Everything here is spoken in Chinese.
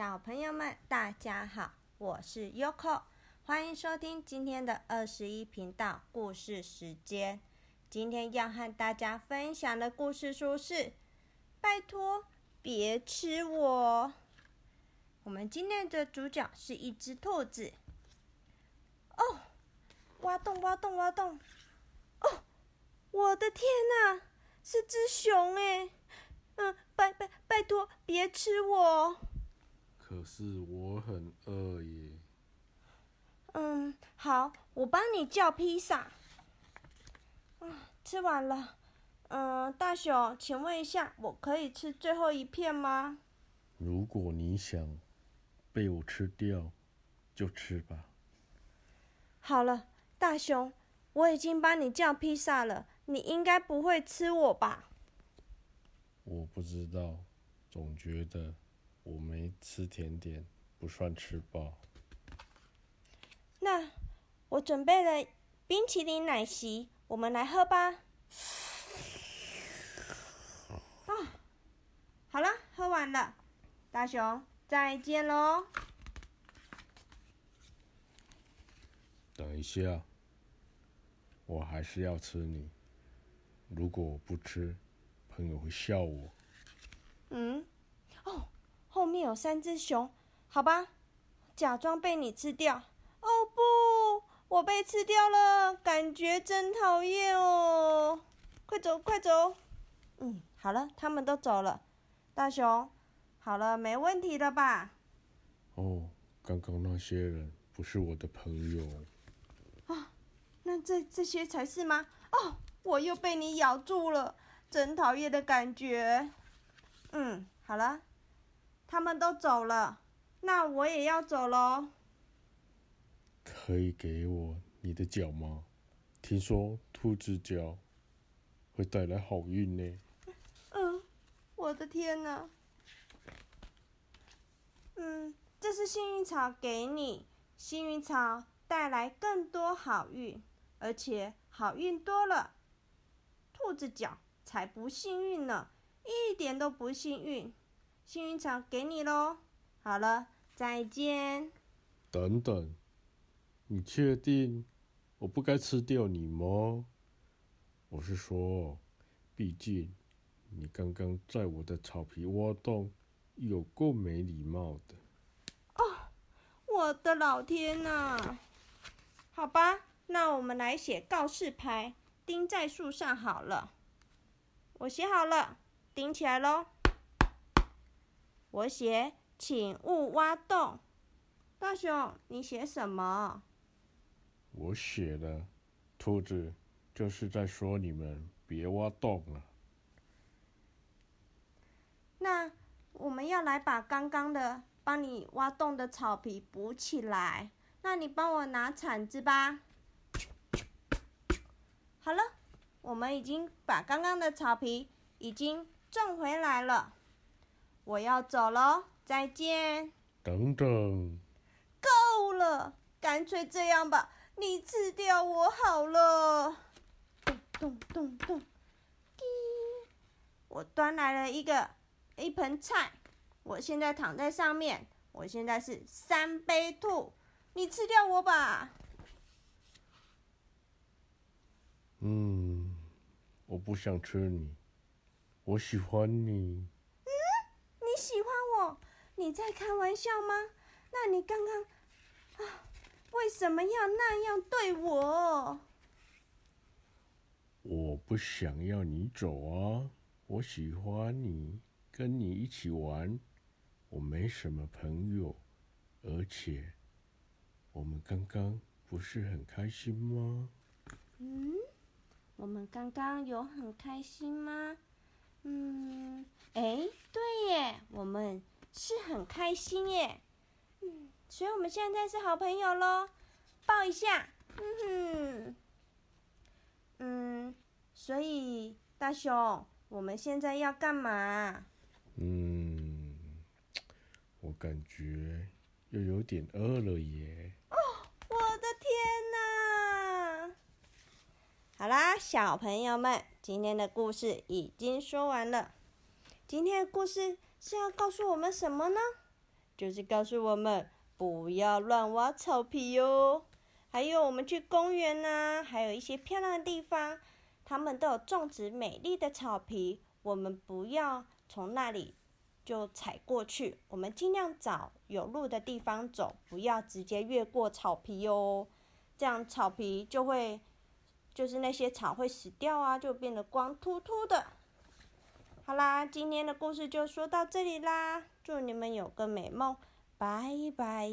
小朋友们，大家好，我是 Yoko，欢迎收听今天的二十一频道故事时间。今天要和大家分享的故事书是《拜托别吃我》。我们今天的主角是一只兔子。哦，挖洞，挖洞，挖洞！哦，我的天哪，是只熊哎！嗯，拜拜拜托，别吃我！可是我很饿耶。嗯，好，我帮你叫披萨。啊，吃完了。嗯，大熊，请问一下，我可以吃最后一片吗？如果你想被我吃掉，就吃吧。好了，大熊，我已经帮你叫披萨了，你应该不会吃我吧？我不知道，总觉得我没吃甜点不算吃饱。那我准备了冰淇淋奶昔，我们来喝吧。啊，好了，喝完了，大熊，再见喽。等一下，我还是要吃你。如果我不吃，朋友会笑我。嗯，哦，后面有三只熊，好吧，假装被你吃掉。哦不，我被吃掉了，感觉真讨厌哦！快走，快走。嗯，好了，他们都走了。大熊，好了，没问题了吧？哦，刚刚那些人不是我的朋友。啊，那这这些才是吗？哦，我又被你咬住了。真讨厌的感觉。嗯，好了，他们都走了，那我也要走喽。可以给我你的脚吗？听说兔子脚会带来好运呢。嗯，我的天哪。嗯，这是幸运草给你，幸运草带来更多好运，而且好运多了，兔子脚。才不幸运呢，一点都不幸运。幸运草给你喽。好了，再见。等等，你确定我不该吃掉你吗？我是说，毕竟你刚刚在我的草皮挖洞，有够没礼貌的。哦，我的老天呐！好吧，那我们来写告示牌，钉在树上好了。我写好了，钉起来喽。我写，请勿挖洞。大熊，你写什么？我写的，兔子就是在说你们别挖洞了。那我们要来把刚刚的帮你挖洞的草皮补起来。那你帮我拿铲子吧。好了。我们已经把刚刚的草皮已经种回来了，我要走喽，再见。等等，够了，干脆这样吧，你吃掉我好了。咚咚咚咚，滴！我端来了一个一盆菜，我现在躺在上面，我现在是三杯兔，你吃掉我吧。嗯。我不想吃你，我喜欢你。你在开玩笑吗？那你刚刚啊，为什么要那样对我？我不想要你走啊！我喜欢你，跟你一起玩。我没什么朋友，而且我们刚刚不是很开心吗？嗯。我们刚刚有很开心吗？嗯，哎，对耶，我们是很开心耶。嗯，所以我们现在是好朋友喽，抱一下。嗯哼，嗯，所以大熊，我们现在要干嘛？嗯，我感觉又有点饿了耶。哦，我的天哪！好啦，小朋友们，今天的故事已经说完了。今天的故事是要告诉我们什么呢？就是告诉我们不要乱挖草皮哟。还有我们去公园呐，还有一些漂亮的地方，他们都有种植美丽的草皮，我们不要从那里就踩过去，我们尽量找有路的地方走，不要直接越过草皮哟。这样草皮就会，就是那些草会死掉啊，就变得光秃秃的。好啦，今天的故事就说到这里啦，祝你们有个美梦，拜拜。